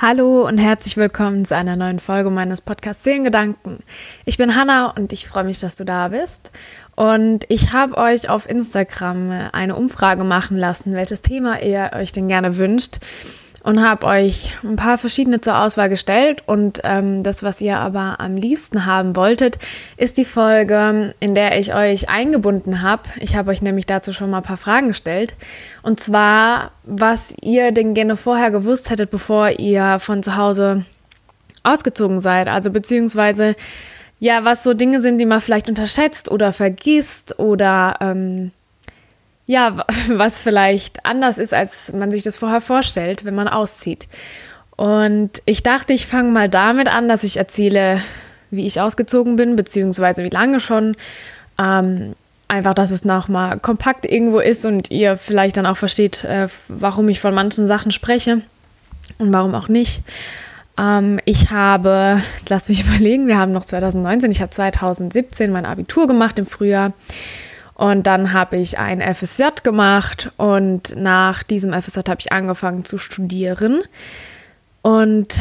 Hallo und herzlich willkommen zu einer neuen Folge meines Podcasts Seelengedanken. Ich bin Hanna und ich freue mich, dass du da bist. Und ich habe euch auf Instagram eine Umfrage machen lassen, welches Thema ihr euch denn gerne wünscht und habe euch ein paar verschiedene zur Auswahl gestellt. Und ähm, das, was ihr aber am liebsten haben wolltet, ist die Folge, in der ich euch eingebunden habe. Ich habe euch nämlich dazu schon mal ein paar Fragen gestellt. Und zwar, was ihr denn gerne vorher gewusst hättet, bevor ihr von zu Hause ausgezogen seid. Also beziehungsweise, ja, was so Dinge sind, die man vielleicht unterschätzt oder vergisst oder ähm, ja, was vielleicht anders ist, als man sich das vorher vorstellt, wenn man auszieht. Und ich dachte, ich fange mal damit an, dass ich erzähle, wie ich ausgezogen bin, beziehungsweise wie lange schon. Ähm, einfach, dass es nochmal kompakt irgendwo ist und ihr vielleicht dann auch versteht, äh, warum ich von manchen Sachen spreche und warum auch nicht. Ähm, ich habe, jetzt lasst mich überlegen, wir haben noch 2019, ich habe 2017 mein Abitur gemacht im Frühjahr. Und dann habe ich ein FSJ gemacht und nach diesem FSJ habe ich angefangen zu studieren. Und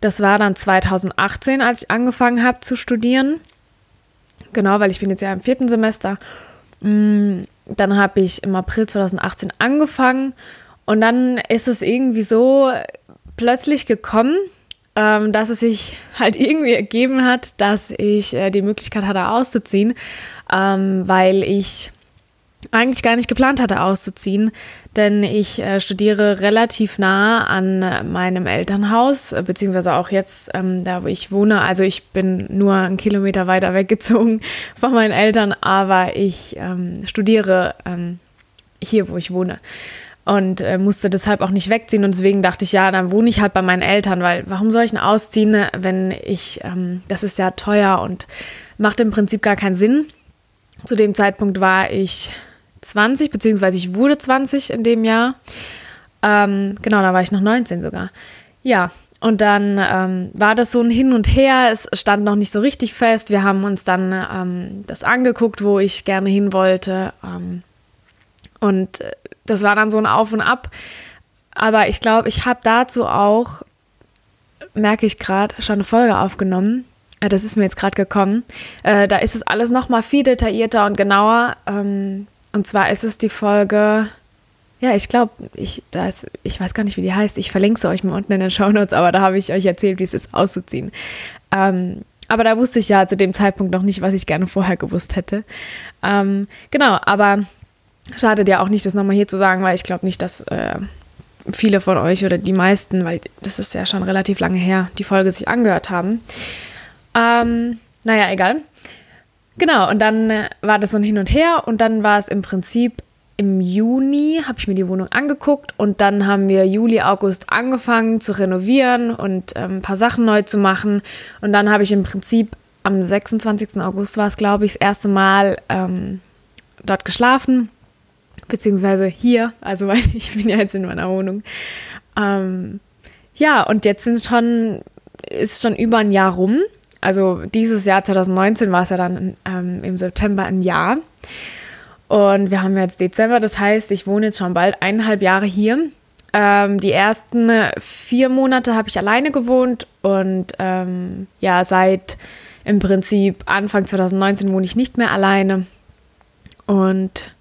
das war dann 2018, als ich angefangen habe zu studieren. Genau, weil ich bin jetzt ja im vierten Semester. Mm, dann habe ich im April 2018 angefangen und dann ist es irgendwie so plötzlich gekommen, ähm, dass es sich halt irgendwie ergeben hat, dass ich äh, die Möglichkeit hatte auszuziehen, ähm, weil ich eigentlich gar nicht geplant hatte auszuziehen, denn ich äh, studiere relativ nah an meinem Elternhaus, äh, beziehungsweise auch jetzt ähm, da, wo ich wohne. Also ich bin nur einen Kilometer weiter weggezogen von meinen Eltern, aber ich ähm, studiere ähm, hier, wo ich wohne und äh, musste deshalb auch nicht wegziehen. Und deswegen dachte ich, ja, dann wohne ich halt bei meinen Eltern, weil warum soll ich denn ausziehen, wenn ich, ähm, das ist ja teuer und macht im Prinzip gar keinen Sinn. Zu dem Zeitpunkt war ich 20, beziehungsweise ich wurde 20 in dem Jahr. Ähm, genau, da war ich noch 19 sogar. Ja, und dann ähm, war das so ein Hin und Her. Es stand noch nicht so richtig fest. Wir haben uns dann ähm, das angeguckt, wo ich gerne hin wollte. Ähm, und äh, das war dann so ein Auf und Ab. Aber ich glaube, ich habe dazu auch, merke ich gerade, schon eine Folge aufgenommen. Äh, das ist mir jetzt gerade gekommen. Äh, da ist es alles nochmal viel detaillierter und genauer. Ähm, und zwar ist es die Folge, ja, ich glaube, ich, ich weiß gar nicht, wie die heißt. Ich verlinke sie euch mal unten in den Show Notes, aber da habe ich euch erzählt, wie es ist, auszuziehen. Ähm, aber da wusste ich ja zu dem Zeitpunkt noch nicht, was ich gerne vorher gewusst hätte. Ähm, genau, aber Schadet ja auch nicht, das nochmal hier zu sagen, weil ich glaube nicht, dass äh, viele von euch oder die meisten, weil das ist ja schon relativ lange her, die Folge sich angehört haben. Ähm, naja, egal. Genau, und dann äh, war das so ein Hin und Her und dann war es im Prinzip im Juni, habe ich mir die Wohnung angeguckt und dann haben wir Juli, August angefangen zu renovieren und ähm, ein paar Sachen neu zu machen. Und dann habe ich im Prinzip am 26. August war es, glaube ich, das erste Mal ähm, dort geschlafen beziehungsweise hier, also weil ich bin ja jetzt in meiner Wohnung. Ähm, ja, und jetzt sind schon, ist schon über ein Jahr rum. Also dieses Jahr 2019 war es ja dann ähm, im September ein Jahr. Und wir haben jetzt Dezember, das heißt, ich wohne jetzt schon bald eineinhalb Jahre hier. Ähm, die ersten vier Monate habe ich alleine gewohnt und ähm, ja, seit im Prinzip Anfang 2019 wohne ich nicht mehr alleine. Und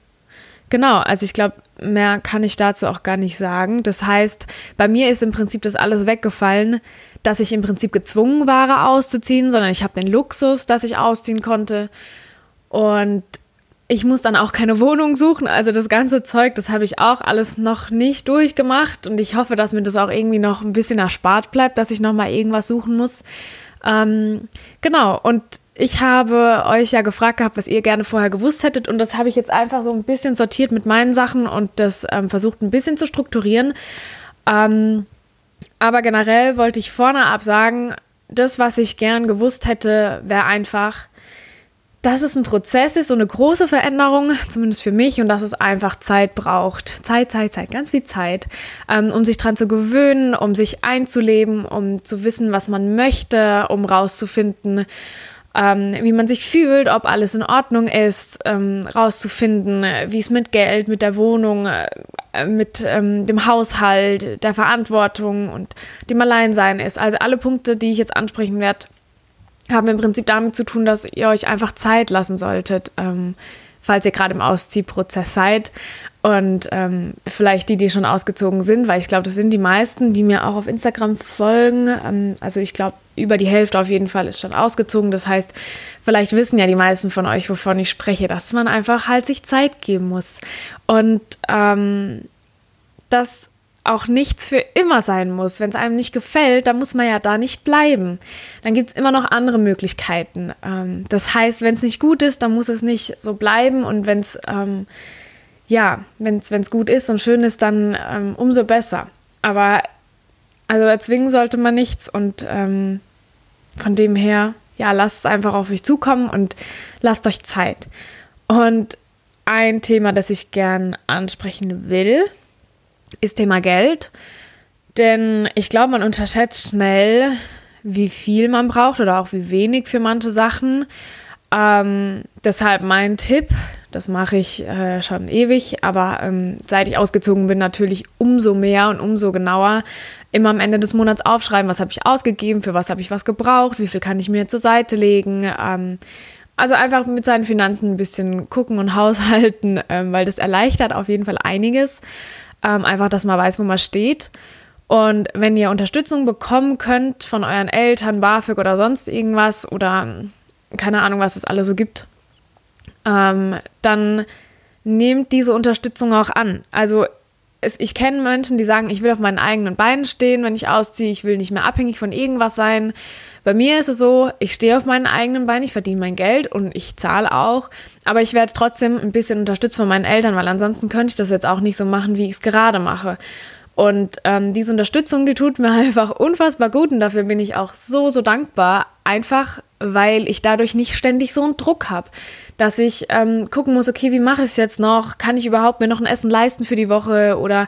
Genau, also ich glaube, mehr kann ich dazu auch gar nicht sagen. Das heißt, bei mir ist im Prinzip das alles weggefallen, dass ich im Prinzip gezwungen war, auszuziehen, sondern ich habe den Luxus, dass ich ausziehen konnte. Und ich muss dann auch keine Wohnung suchen. Also das ganze Zeug, das habe ich auch alles noch nicht durchgemacht. Und ich hoffe, dass mir das auch irgendwie noch ein bisschen erspart bleibt, dass ich nochmal irgendwas suchen muss. Ähm, genau, und ich habe euch ja gefragt gehabt, was ihr gerne vorher gewusst hättet und das habe ich jetzt einfach so ein bisschen sortiert mit meinen Sachen und das ähm, versucht ein bisschen zu strukturieren. Ähm, aber generell wollte ich vorne ab sagen, das, was ich gern gewusst hätte, wäre einfach, dass es ein Prozess ist, so eine große Veränderung, zumindest für mich, und dass es einfach Zeit braucht. Zeit, Zeit, Zeit, ganz viel Zeit, ähm, um sich dran zu gewöhnen, um sich einzuleben, um zu wissen, was man möchte, um rauszufinden, ähm, wie man sich fühlt, ob alles in Ordnung ist, ähm, rauszufinden, wie es mit Geld, mit der Wohnung, äh, mit ähm, dem Haushalt, der Verantwortung und dem Alleinsein ist. Also alle Punkte, die ich jetzt ansprechen werde, haben im Prinzip damit zu tun, dass ihr euch einfach Zeit lassen solltet, ähm, falls ihr gerade im Ausziehprozess seid. Und ähm, vielleicht die, die schon ausgezogen sind, weil ich glaube, das sind die meisten, die mir auch auf Instagram folgen. Ähm, also ich glaube, über die Hälfte auf jeden Fall ist schon ausgezogen. Das heißt, vielleicht wissen ja die meisten von euch, wovon ich spreche, dass man einfach halt sich Zeit geben muss. Und ähm, dass auch nichts für immer sein muss. Wenn es einem nicht gefällt, dann muss man ja da nicht bleiben. Dann gibt es immer noch andere Möglichkeiten. Ähm, das heißt, wenn es nicht gut ist, dann muss es nicht so bleiben. Und wenn es ähm, ja, wenn es gut ist und schön ist, dann ähm, umso besser. Aber also erzwingen sollte man nichts und ähm, von dem her, ja, lasst es einfach auf euch zukommen und lasst euch Zeit. Und ein Thema, das ich gern ansprechen will, ist Thema Geld. Denn ich glaube, man unterschätzt schnell, wie viel man braucht oder auch wie wenig für manche Sachen. Ähm, deshalb mein Tipp, das mache ich äh, schon ewig, aber ähm, seit ich ausgezogen bin, natürlich umso mehr und umso genauer. Immer am Ende des Monats aufschreiben, was habe ich ausgegeben, für was habe ich was gebraucht, wie viel kann ich mir zur Seite legen. Ähm, also einfach mit seinen Finanzen ein bisschen gucken und haushalten, ähm, weil das erleichtert auf jeden Fall einiges. Ähm, einfach, dass man weiß, wo man steht. Und wenn ihr Unterstützung bekommen könnt von euren Eltern, BAföG oder sonst irgendwas oder keine Ahnung, was es alle so gibt, ähm, dann nehmt diese Unterstützung auch an. Also es, ich kenne Menschen, die sagen, ich will auf meinen eigenen Beinen stehen, wenn ich ausziehe, ich will nicht mehr abhängig von irgendwas sein. Bei mir ist es so, ich stehe auf meinen eigenen Beinen, ich verdiene mein Geld und ich zahle auch, aber ich werde trotzdem ein bisschen unterstützt von meinen Eltern, weil ansonsten könnte ich das jetzt auch nicht so machen, wie ich es gerade mache. Und ähm, diese Unterstützung, die tut mir einfach unfassbar gut und dafür bin ich auch so, so dankbar. Einfach, weil ich dadurch nicht ständig so einen Druck habe, dass ich ähm, gucken muss, okay, wie mache ich es jetzt noch? Kann ich überhaupt mir noch ein Essen leisten für die Woche? Oder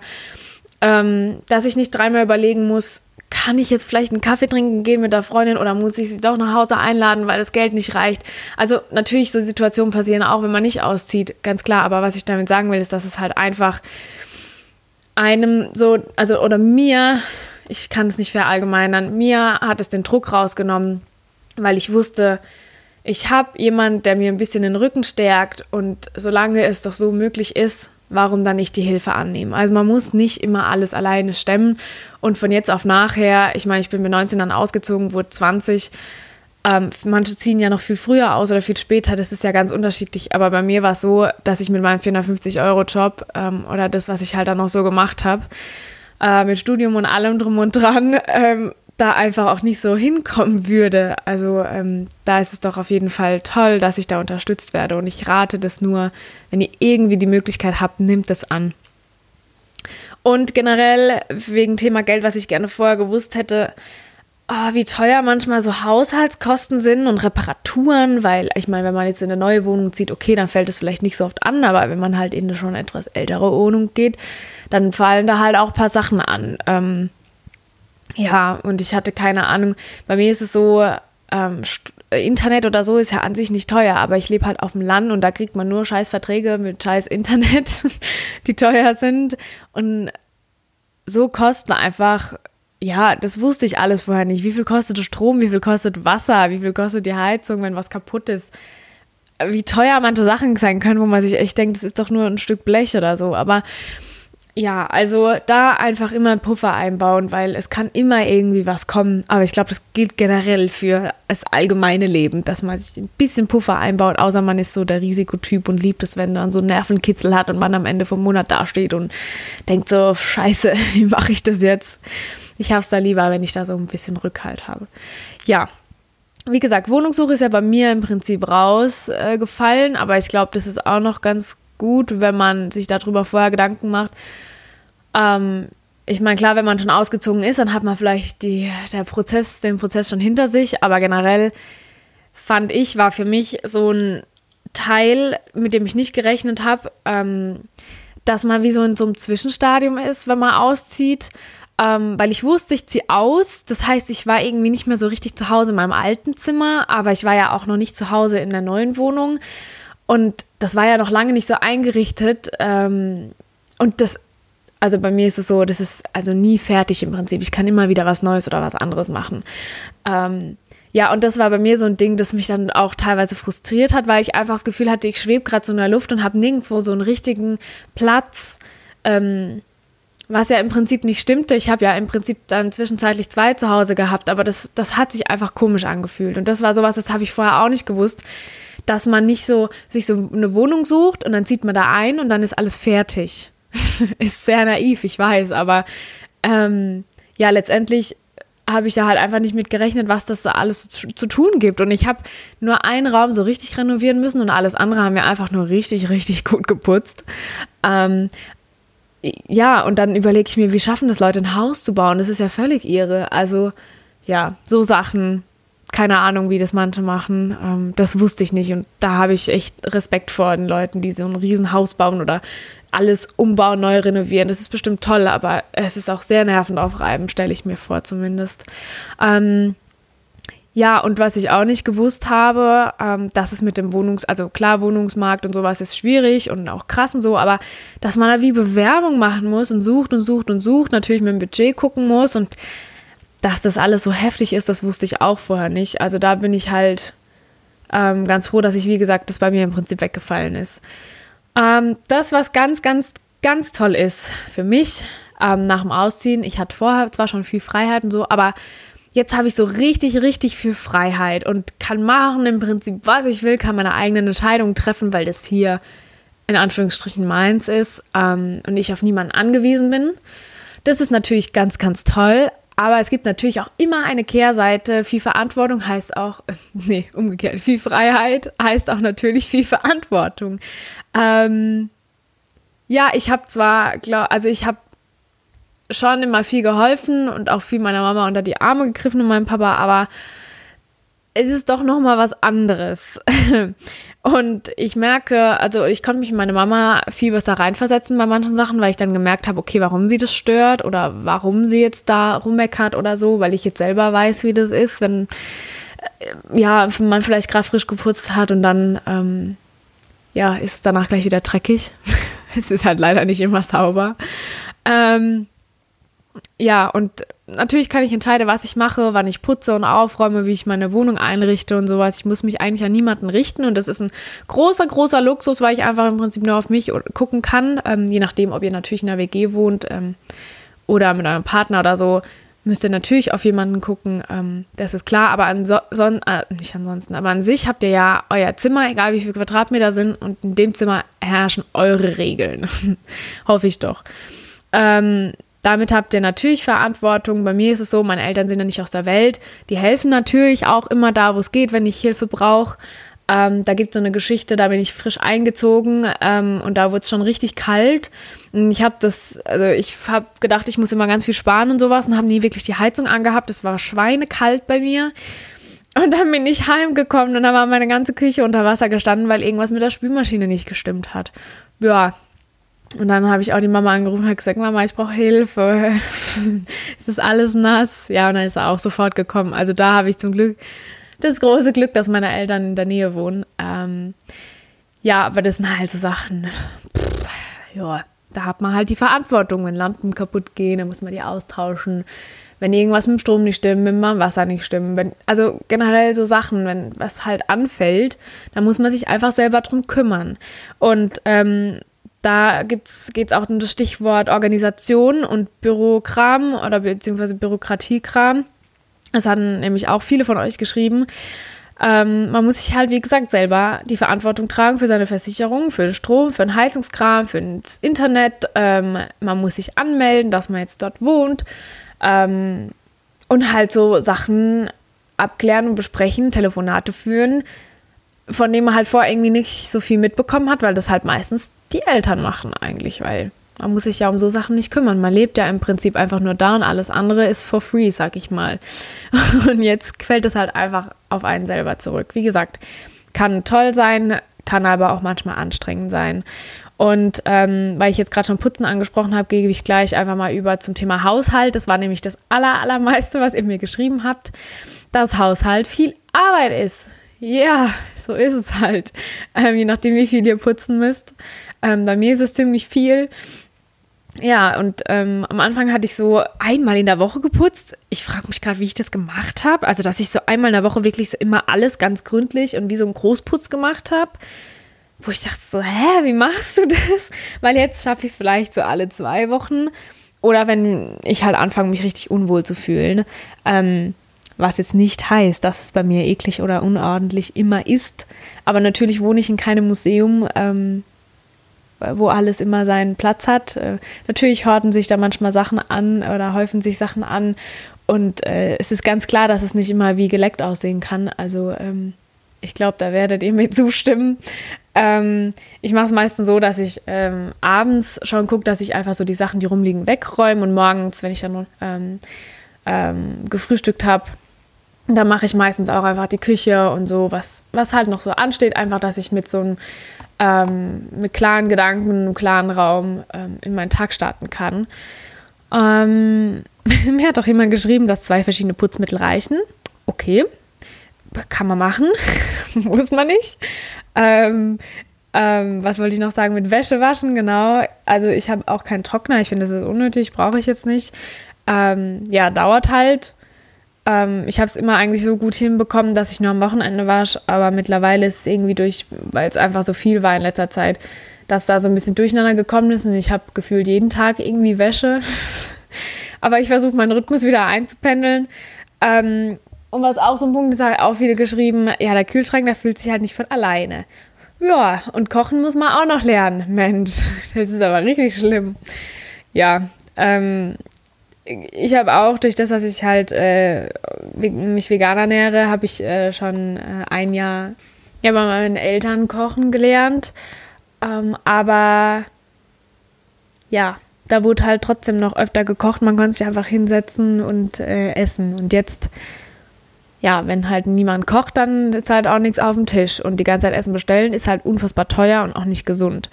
ähm, dass ich nicht dreimal überlegen muss, kann ich jetzt vielleicht einen Kaffee trinken gehen mit der Freundin oder muss ich sie doch nach Hause einladen, weil das Geld nicht reicht? Also natürlich, so Situationen passieren auch, wenn man nicht auszieht, ganz klar. Aber was ich damit sagen will, ist, dass es halt einfach einem so, also oder mir, ich kann es nicht verallgemeinern, mir hat es den Druck rausgenommen, weil ich wusste, ich habe jemanden, der mir ein bisschen den Rücken stärkt und solange es doch so möglich ist, warum dann nicht die Hilfe annehmen? Also man muss nicht immer alles alleine stemmen und von jetzt auf nachher, ich meine, ich bin mit 19 dann ausgezogen, wurde 20, ähm, manche ziehen ja noch viel früher aus oder viel später, das ist ja ganz unterschiedlich. Aber bei mir war es so, dass ich mit meinem 450-Euro-Job ähm, oder das, was ich halt dann noch so gemacht habe, äh, mit Studium und allem drum und dran, ähm, da einfach auch nicht so hinkommen würde. Also ähm, da ist es doch auf jeden Fall toll, dass ich da unterstützt werde. Und ich rate das nur, wenn ihr irgendwie die Möglichkeit habt, nimmt es an. Und generell wegen Thema Geld, was ich gerne vorher gewusst hätte, oh, wie teuer manchmal so Haushaltskosten sind und Reparaturen, weil ich meine, wenn man jetzt in eine neue Wohnung zieht, okay, dann fällt es vielleicht nicht so oft an, aber wenn man halt in eine schon etwas ältere Wohnung geht, dann fallen da halt auch ein paar Sachen an. Ähm, ja, und ich hatte keine Ahnung, bei mir ist es so, ähm, Internet oder so ist ja an sich nicht teuer, aber ich lebe halt auf dem Land und da kriegt man nur scheiß Verträge mit scheiß Internet, die teuer sind und so kosten einfach ja, das wusste ich alles vorher nicht. Wie viel kostet Strom, wie viel kostet Wasser, wie viel kostet die Heizung, wenn was kaputt ist. Wie teuer manche Sachen sein können, wo man sich echt denkt, das ist doch nur ein Stück Blech oder so. Aber ja, also da einfach immer einen Puffer einbauen, weil es kann immer irgendwie was kommen. Aber ich glaube, das gilt generell für das allgemeine Leben, dass man sich ein bisschen Puffer einbaut, außer man ist so der Risikotyp und liebt es, wenn man so Nervenkitzel hat und man am Ende vom Monat dasteht und denkt so, scheiße, wie mache ich das jetzt? Ich habe es da lieber, wenn ich da so ein bisschen Rückhalt habe. Ja, wie gesagt, Wohnungssuche ist ja bei mir im Prinzip rausgefallen, äh, aber ich glaube, das ist auch noch ganz gut, wenn man sich darüber vorher Gedanken macht. Ähm, ich meine, klar, wenn man schon ausgezogen ist, dann hat man vielleicht die, der Prozess, den Prozess schon hinter sich, aber generell fand ich, war für mich so ein Teil, mit dem ich nicht gerechnet habe, ähm, dass man wie so in so einem Zwischenstadium ist, wenn man auszieht. ähm, weil ich wusste, ich ziehe aus. Das heißt, ich war irgendwie nicht mehr so richtig zu Hause in meinem alten Zimmer, aber ich war ja auch noch nicht zu Hause in der neuen Wohnung. Und das war ja noch lange nicht so eingerichtet. Ähm, und das, also bei mir ist es so, das ist also nie fertig im Prinzip. Ich kann immer wieder was Neues oder was anderes machen. Ähm, ja, und das war bei mir so ein Ding, das mich dann auch teilweise frustriert hat, weil ich einfach das Gefühl hatte, ich schwebe gerade so in der Luft und habe nirgendwo so einen richtigen Platz. Ähm, was ja im Prinzip nicht stimmte. Ich habe ja im Prinzip dann zwischenzeitlich zwei zu Hause gehabt, aber das, das hat sich einfach komisch angefühlt. Und das war sowas, das habe ich vorher auch nicht gewusst, dass man nicht so sich so eine Wohnung sucht und dann zieht man da ein und dann ist alles fertig. ist sehr naiv, ich weiß, aber ähm, ja, letztendlich habe ich da halt einfach nicht mit gerechnet, was das da alles zu, zu tun gibt. Und ich habe nur einen Raum so richtig renovieren müssen und alles andere haben wir einfach nur richtig, richtig gut geputzt. Ähm, ja, und dann überlege ich mir, wie schaffen das Leute, ein Haus zu bauen? Das ist ja völlig irre. Also, ja, so Sachen, keine Ahnung, wie das manche machen. Ähm, das wusste ich nicht. Und da habe ich echt Respekt vor den Leuten, die so ein Riesenhaus bauen oder alles umbauen, neu renovieren. Das ist bestimmt toll, aber es ist auch sehr nervenaufreibend, stelle ich mir vor zumindest. Ähm, ja, und was ich auch nicht gewusst habe, ähm, dass es mit dem Wohnungs-, also klar, Wohnungsmarkt und sowas ist schwierig und auch krass und so, aber dass man da wie Bewerbung machen muss und sucht und sucht und sucht, natürlich mit dem Budget gucken muss und dass das alles so heftig ist, das wusste ich auch vorher nicht. Also da bin ich halt ähm, ganz froh, dass ich, wie gesagt, das bei mir im Prinzip weggefallen ist. Ähm, das, was ganz, ganz, ganz toll ist für mich ähm, nach dem Ausziehen, ich hatte vorher zwar schon viel Freiheit und so, aber jetzt habe ich so richtig, richtig viel Freiheit und kann machen im Prinzip, was ich will, kann meine eigenen Entscheidungen treffen, weil das hier in Anführungsstrichen meins ist ähm, und ich auf niemanden angewiesen bin. Das ist natürlich ganz, ganz toll, aber es gibt natürlich auch immer eine Kehrseite. Viel Verantwortung heißt auch, nee, umgekehrt, viel Freiheit heißt auch natürlich viel Verantwortung. Ähm, ja, ich habe zwar, glaub, also ich habe schon immer viel geholfen und auch viel meiner Mama unter die Arme gegriffen und meinem Papa, aber es ist doch noch mal was anderes. und ich merke, also ich konnte mich in meine Mama viel besser reinversetzen bei manchen Sachen, weil ich dann gemerkt habe, okay, warum sie das stört oder warum sie jetzt da rummeckert oder so, weil ich jetzt selber weiß, wie das ist, wenn äh, ja man vielleicht gerade frisch geputzt hat und dann ähm, ja ist es danach gleich wieder dreckig. es ist halt leider nicht immer sauber. Ähm, ja, und natürlich kann ich entscheiden, was ich mache, wann ich putze und aufräume, wie ich meine Wohnung einrichte und sowas. Ich muss mich eigentlich an niemanden richten und das ist ein großer, großer Luxus, weil ich einfach im Prinzip nur auf mich gucken kann. Ähm, je nachdem, ob ihr natürlich in einer WG wohnt ähm, oder mit eurem Partner oder so, müsst ihr natürlich auf jemanden gucken. Ähm, das ist klar, aber ansonsten, äh, nicht ansonsten, aber an sich habt ihr ja euer Zimmer, egal wie viele Quadratmeter sind und in dem Zimmer herrschen eure Regeln. Hoffe ich doch. Ähm, damit habt ihr natürlich Verantwortung. Bei mir ist es so, meine Eltern sind ja nicht aus der Welt. Die helfen natürlich auch immer da, wo es geht, wenn ich Hilfe brauche. Ähm, da gibt es so eine Geschichte, da bin ich frisch eingezogen ähm, und da wurde es schon richtig kalt. Ich habe das, also ich habe gedacht, ich muss immer ganz viel sparen und sowas und habe nie wirklich die Heizung angehabt. Es war schweinekalt bei mir. Und dann bin ich heimgekommen und da war meine ganze Küche unter Wasser gestanden, weil irgendwas mit der Spülmaschine nicht gestimmt hat. Ja, und dann habe ich auch die Mama angerufen und habe gesagt, Mama, ich brauche Hilfe. es ist alles nass. Ja, und dann ist er auch sofort gekommen. Also da habe ich zum Glück das große Glück, dass meine Eltern in der Nähe wohnen. Ähm, ja, aber das sind halt so Sachen. Ja, da hat man halt die Verantwortung, wenn Lampen kaputt gehen, dann muss man die austauschen. Wenn irgendwas mit dem Strom nicht stimmt, mit dem Wasser nicht stimmt. Wenn, also generell so Sachen, wenn was halt anfällt, dann muss man sich einfach selber drum kümmern. Und ähm, da geht es auch um das Stichwort Organisation und Bürokram oder beziehungsweise Bürokratiekram. Das hatten nämlich auch viele von euch geschrieben. Ähm, man muss sich halt, wie gesagt, selber die Verantwortung tragen für seine Versicherung, für den Strom, für den Heizungskram, für das Internet. Ähm, man muss sich anmelden, dass man jetzt dort wohnt. Ähm, und halt so Sachen abklären und besprechen, Telefonate führen, von dem man halt vorher irgendwie nicht so viel mitbekommen hat, weil das halt meistens die Eltern machen eigentlich, weil man muss sich ja um so Sachen nicht kümmern. Man lebt ja im Prinzip einfach nur da und alles andere ist for free, sag ich mal. Und jetzt fällt es halt einfach auf einen selber zurück. Wie gesagt, kann toll sein, kann aber auch manchmal anstrengend sein. Und ähm, weil ich jetzt gerade schon Putzen angesprochen habe, gebe ich gleich einfach mal über zum Thema Haushalt. Das war nämlich das aller, allermeiste, was ihr mir geschrieben habt, dass Haushalt viel Arbeit ist. Ja, so ist es halt. Ähm, je nachdem, wie viel ihr putzen müsst. Ähm, bei mir ist es ziemlich viel. Ja, und ähm, am Anfang hatte ich so einmal in der Woche geputzt. Ich frage mich gerade, wie ich das gemacht habe. Also, dass ich so einmal in der Woche wirklich so immer alles ganz gründlich und wie so ein Großputz gemacht habe. Wo ich dachte so, hä, wie machst du das? Weil jetzt schaffe ich es vielleicht so alle zwei Wochen. Oder wenn ich halt anfange, mich richtig unwohl zu fühlen. Ähm, was jetzt nicht heißt, dass es bei mir eklig oder unordentlich immer ist. Aber natürlich wohne ich in keinem Museum. Ähm, wo alles immer seinen Platz hat. Äh, natürlich horten sich da manchmal Sachen an oder häufen sich Sachen an. Und äh, es ist ganz klar, dass es nicht immer wie geleckt aussehen kann. Also ähm, ich glaube, da werdet ihr mir zustimmen. Ähm, ich mache es meistens so, dass ich ähm, abends schon gucke, dass ich einfach so die Sachen, die rumliegen, wegräume und morgens, wenn ich dann ähm, ähm, gefrühstückt habe, da mache ich meistens auch einfach die Küche und so, was, was halt noch so ansteht, einfach, dass ich mit so einem ähm, mit klaren Gedanken, einem klaren Raum ähm, in meinen Tag starten kann. Ähm, mir hat auch jemand geschrieben, dass zwei verschiedene Putzmittel reichen. Okay, kann man machen, muss man nicht. Ähm, ähm, was wollte ich noch sagen? Mit Wäsche waschen, genau. Also ich habe auch keinen Trockner. Ich finde, das ist unnötig, brauche ich jetzt nicht. Ähm, ja, dauert halt. Ähm, ich habe es immer eigentlich so gut hinbekommen, dass ich nur am Wochenende wasche, aber mittlerweile ist es irgendwie durch, weil es einfach so viel war in letzter Zeit, dass da so ein bisschen durcheinander gekommen ist und ich habe gefühlt jeden Tag irgendwie Wäsche. aber ich versuche meinen Rhythmus wieder einzupendeln. Ähm, und was auch so ein Punkt ist, habe auch viele geschrieben, ja, der Kühlschrank, der fühlt sich halt nicht von alleine. Ja, und kochen muss man auch noch lernen. Mensch, das ist aber richtig schlimm. Ja, ähm, ich habe auch durch das, dass ich halt äh, mich vegan ernähre, habe ich äh, schon äh, ein Jahr ja, bei meinen Eltern kochen gelernt. Ähm, aber ja, da wurde halt trotzdem noch öfter gekocht. Man konnte sich einfach hinsetzen und äh, essen. Und jetzt, ja, wenn halt niemand kocht, dann ist halt auch nichts auf dem Tisch. Und die ganze Zeit Essen bestellen ist halt unfassbar teuer und auch nicht gesund.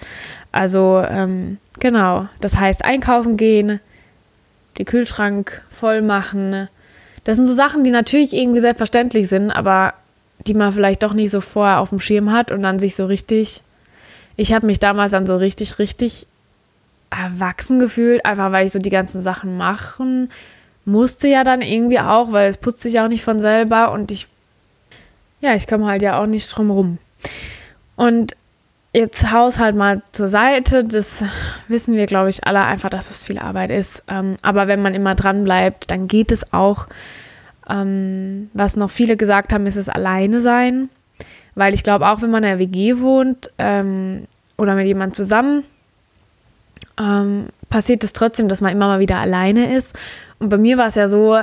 Also, ähm, genau. Das heißt, einkaufen gehen den Kühlschrank voll machen. Das sind so Sachen, die natürlich irgendwie selbstverständlich sind, aber die man vielleicht doch nicht so vorher auf dem Schirm hat und dann sich so richtig. Ich habe mich damals dann so richtig, richtig erwachsen gefühlt, einfach weil ich so die ganzen Sachen machen musste ja dann irgendwie auch, weil es putzt sich auch nicht von selber und ich, ja, ich komme halt ja auch nicht drum rum. Und jetzt Haushalt mal zur Seite. Das wissen wir, glaube ich, alle einfach, dass es viel Arbeit ist. Ähm, aber wenn man immer dran bleibt, dann geht es auch. Ähm, was noch viele gesagt haben, ist es alleine sein. Weil ich glaube, auch wenn man in der WG wohnt ähm, oder mit jemandem zusammen, ähm, passiert es trotzdem, dass man immer mal wieder alleine ist. Und bei mir war es ja so,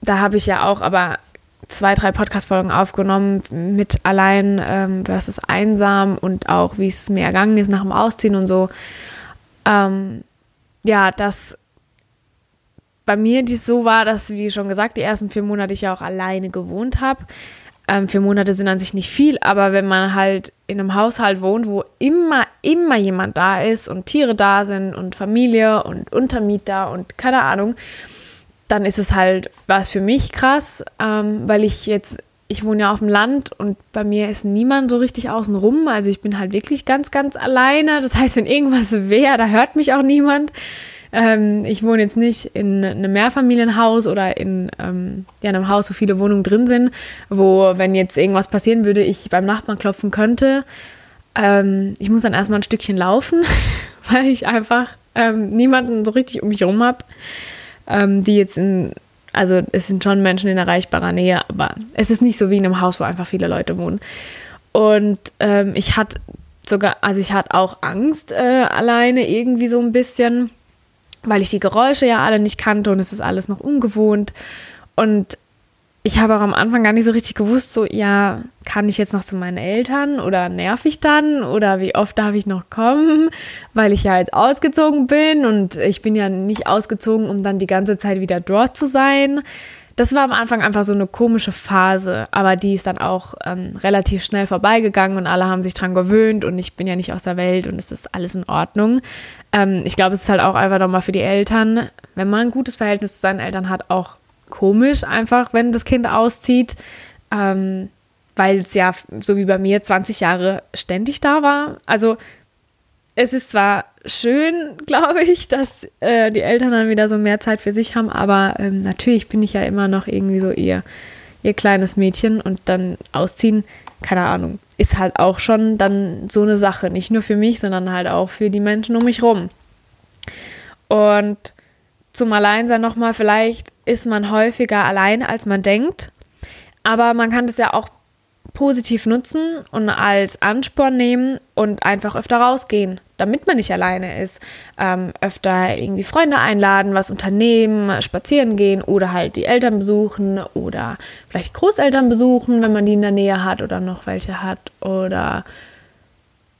da habe ich ja auch aber zwei, drei Podcast-Folgen aufgenommen mit allein ähm, versus einsam und auch, wie es mir ergangen ist nach dem Ausziehen und so. Ähm, ja, dass bei mir dies so war, dass, wie schon gesagt, die ersten vier Monate ich ja auch alleine gewohnt habe. Ähm, vier Monate sind an sich nicht viel, aber wenn man halt in einem Haushalt wohnt, wo immer, immer jemand da ist und Tiere da sind und Familie und Untermieter und keine Ahnung, dann ist es halt was für mich krass, ähm, weil ich jetzt, ich wohne ja auf dem Land und bei mir ist niemand so richtig außen rum. Also ich bin halt wirklich ganz, ganz alleine. Das heißt, wenn irgendwas wäre, da hört mich auch niemand. Ähm, ich wohne jetzt nicht in einem Mehrfamilienhaus oder in ähm, ja, einem Haus, wo viele Wohnungen drin sind, wo, wenn jetzt irgendwas passieren würde, ich beim Nachbarn klopfen könnte. Ähm, ich muss dann erstmal ein Stückchen laufen, weil ich einfach ähm, niemanden so richtig um mich herum habe ähm, die jetzt in, also es sind schon Menschen in erreichbarer Nähe, aber es ist nicht so wie in einem Haus, wo einfach viele Leute wohnen. Und ähm, ich hatte sogar, also ich hatte auch Angst äh, alleine irgendwie so ein bisschen, weil ich die Geräusche ja alle nicht kannte und es ist alles noch ungewohnt. Und ich habe auch am Anfang gar nicht so richtig gewusst, so, ja, kann ich jetzt noch zu meinen Eltern oder nerv ich dann oder wie oft darf ich noch kommen, weil ich ja jetzt ausgezogen bin und ich bin ja nicht ausgezogen, um dann die ganze Zeit wieder dort zu sein. das war am Anfang einfach so eine komische Phase, aber die ist dann auch ähm, relativ schnell vorbeigegangen und alle haben sich dran gewöhnt und ich bin ja nicht aus der Welt und es ist alles in Ordnung. Ähm, ich glaube, es ist halt auch einfach nochmal für die Eltern, wenn man ein gutes Verhältnis zu seinen Eltern hat, auch komisch einfach, wenn das Kind auszieht, ähm, weil es ja, so wie bei mir, 20 Jahre ständig da war. Also es ist zwar schön, glaube ich, dass äh, die Eltern dann wieder so mehr Zeit für sich haben, aber ähm, natürlich bin ich ja immer noch irgendwie so ihr, ihr kleines Mädchen und dann ausziehen, keine Ahnung, ist halt auch schon dann so eine Sache. Nicht nur für mich, sondern halt auch für die Menschen um mich rum. Und zum Alleinsein nochmal, vielleicht ist man häufiger allein, als man denkt. Aber man kann das ja auch positiv nutzen und als Ansporn nehmen und einfach öfter rausgehen, damit man nicht alleine ist. Ähm, öfter irgendwie Freunde einladen, was unternehmen, spazieren gehen oder halt die Eltern besuchen oder vielleicht Großeltern besuchen, wenn man die in der Nähe hat oder noch welche hat. Oder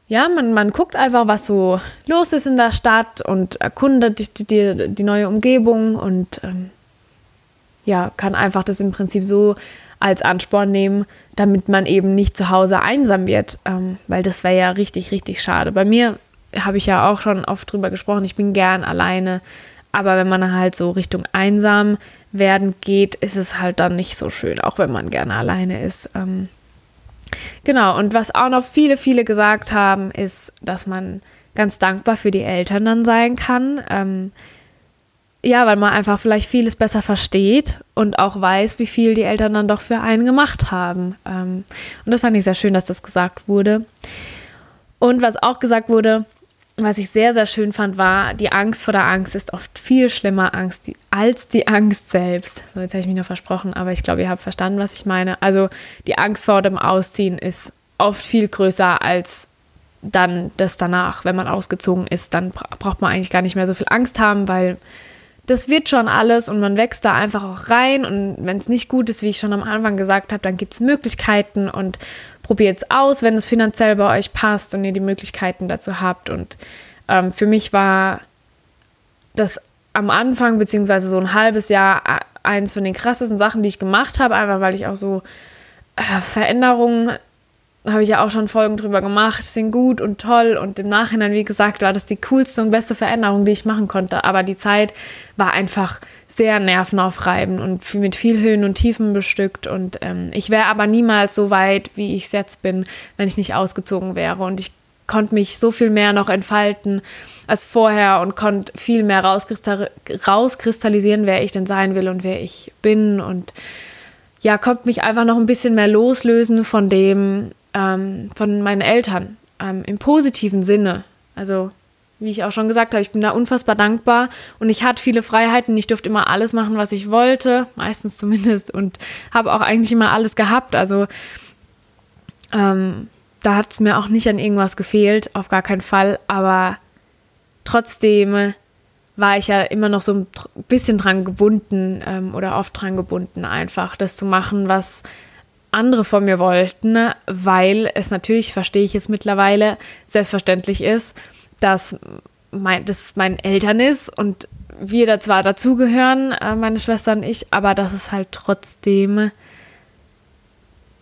ja, man, man guckt einfach, was so los ist in der Stadt und erkundet die, die, die neue Umgebung und ähm, ja, kann einfach das im Prinzip so als Ansporn nehmen, damit man eben nicht zu Hause einsam wird, ähm, weil das wäre ja richtig, richtig schade. Bei mir habe ich ja auch schon oft drüber gesprochen, ich bin gern alleine, aber wenn man halt so Richtung einsam werden geht, ist es halt dann nicht so schön, auch wenn man gerne alleine ist. Ähm, genau, und was auch noch viele, viele gesagt haben, ist, dass man ganz dankbar für die Eltern dann sein kann. Ähm, ja, weil man einfach vielleicht vieles besser versteht und auch weiß, wie viel die Eltern dann doch für einen gemacht haben. Ähm, und das fand ich sehr schön, dass das gesagt wurde. Und was auch gesagt wurde, was ich sehr, sehr schön fand, war, die Angst vor der Angst ist oft viel schlimmer Angst als die Angst selbst. So, jetzt habe ich mich noch versprochen, aber ich glaube, ihr habt verstanden, was ich meine. Also die Angst vor dem Ausziehen ist oft viel größer als dann das danach. Wenn man ausgezogen ist, dann braucht man eigentlich gar nicht mehr so viel Angst haben, weil das wird schon alles und man wächst da einfach auch rein. Und wenn es nicht gut ist, wie ich schon am Anfang gesagt habe, dann gibt es Möglichkeiten und probiert es aus, wenn es finanziell bei euch passt und ihr die Möglichkeiten dazu habt. Und ähm, für mich war das am Anfang, beziehungsweise so ein halbes Jahr, äh, eins von den krassesten Sachen, die ich gemacht habe, einfach weil ich auch so äh, Veränderungen habe ich ja auch schon Folgen drüber gemacht, sind gut und toll. Und im Nachhinein, wie gesagt, war das die coolste und beste Veränderung, die ich machen konnte. Aber die Zeit war einfach sehr nervenaufreibend und mit viel Höhen und Tiefen bestückt. Und ähm, ich wäre aber niemals so weit, wie ich es jetzt bin, wenn ich nicht ausgezogen wäre. Und ich konnte mich so viel mehr noch entfalten als vorher und konnte viel mehr rauskristallisieren, wer ich denn sein will und wer ich bin. Und ja, konnte mich einfach noch ein bisschen mehr loslösen von dem, ähm, von meinen Eltern ähm, im positiven Sinne. Also wie ich auch schon gesagt habe, ich bin da unfassbar dankbar und ich hatte viele Freiheiten. Ich durfte immer alles machen, was ich wollte, meistens zumindest, und habe auch eigentlich immer alles gehabt. Also ähm, da hat es mir auch nicht an irgendwas gefehlt, auf gar keinen Fall. Aber trotzdem war ich ja immer noch so ein bisschen dran gebunden ähm, oder oft dran gebunden, einfach das zu machen, was andere von mir wollten, weil es natürlich, verstehe ich es mittlerweile, selbstverständlich ist, dass mein, das mein Eltern ist und wir da zwar dazugehören, äh, meine Schwester und ich, aber dass es halt trotzdem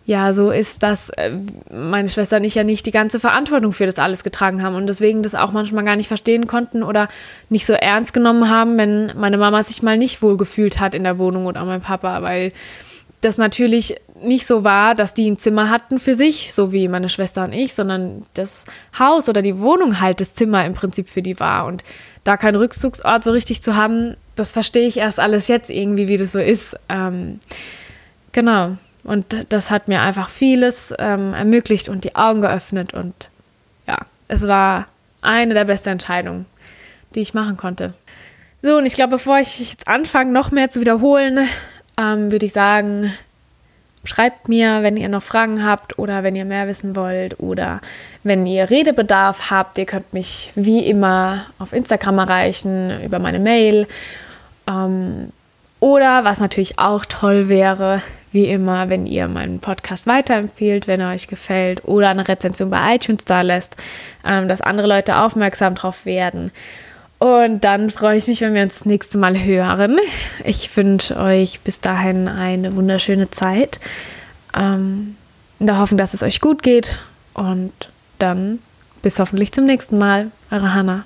ja so ist, dass äh, meine Schwester und ich ja nicht die ganze Verantwortung für das alles getragen haben und deswegen das auch manchmal gar nicht verstehen konnten oder nicht so ernst genommen haben, wenn meine Mama sich mal nicht wohl gefühlt hat in der Wohnung oder mein Papa, weil das natürlich nicht so war, dass die ein Zimmer hatten für sich, so wie meine Schwester und ich, sondern das Haus oder die Wohnung halt das Zimmer im Prinzip für die war. Und da keinen Rückzugsort so richtig zu haben, das verstehe ich erst alles jetzt irgendwie, wie das so ist. Ähm, genau. Und das hat mir einfach vieles ähm, ermöglicht und die Augen geöffnet. Und ja, es war eine der besten Entscheidungen, die ich machen konnte. So, und ich glaube, bevor ich jetzt anfange, noch mehr zu wiederholen, ähm, würde ich sagen, schreibt mir, wenn ihr noch Fragen habt oder wenn ihr mehr wissen wollt oder wenn ihr Redebedarf habt. Ihr könnt mich wie immer auf Instagram erreichen, über meine Mail. Ähm, oder was natürlich auch toll wäre, wie immer, wenn ihr meinen Podcast weiterempfehlt, wenn er euch gefällt oder eine Rezension bei iTunes da lässt, ähm, dass andere Leute aufmerksam drauf werden. Und dann freue ich mich, wenn wir uns das nächste Mal hören. Ich wünsche euch bis dahin eine wunderschöne Zeit. Ähm, der Hoffnung, dass es euch gut geht. Und dann bis hoffentlich zum nächsten Mal. Eure Hannah.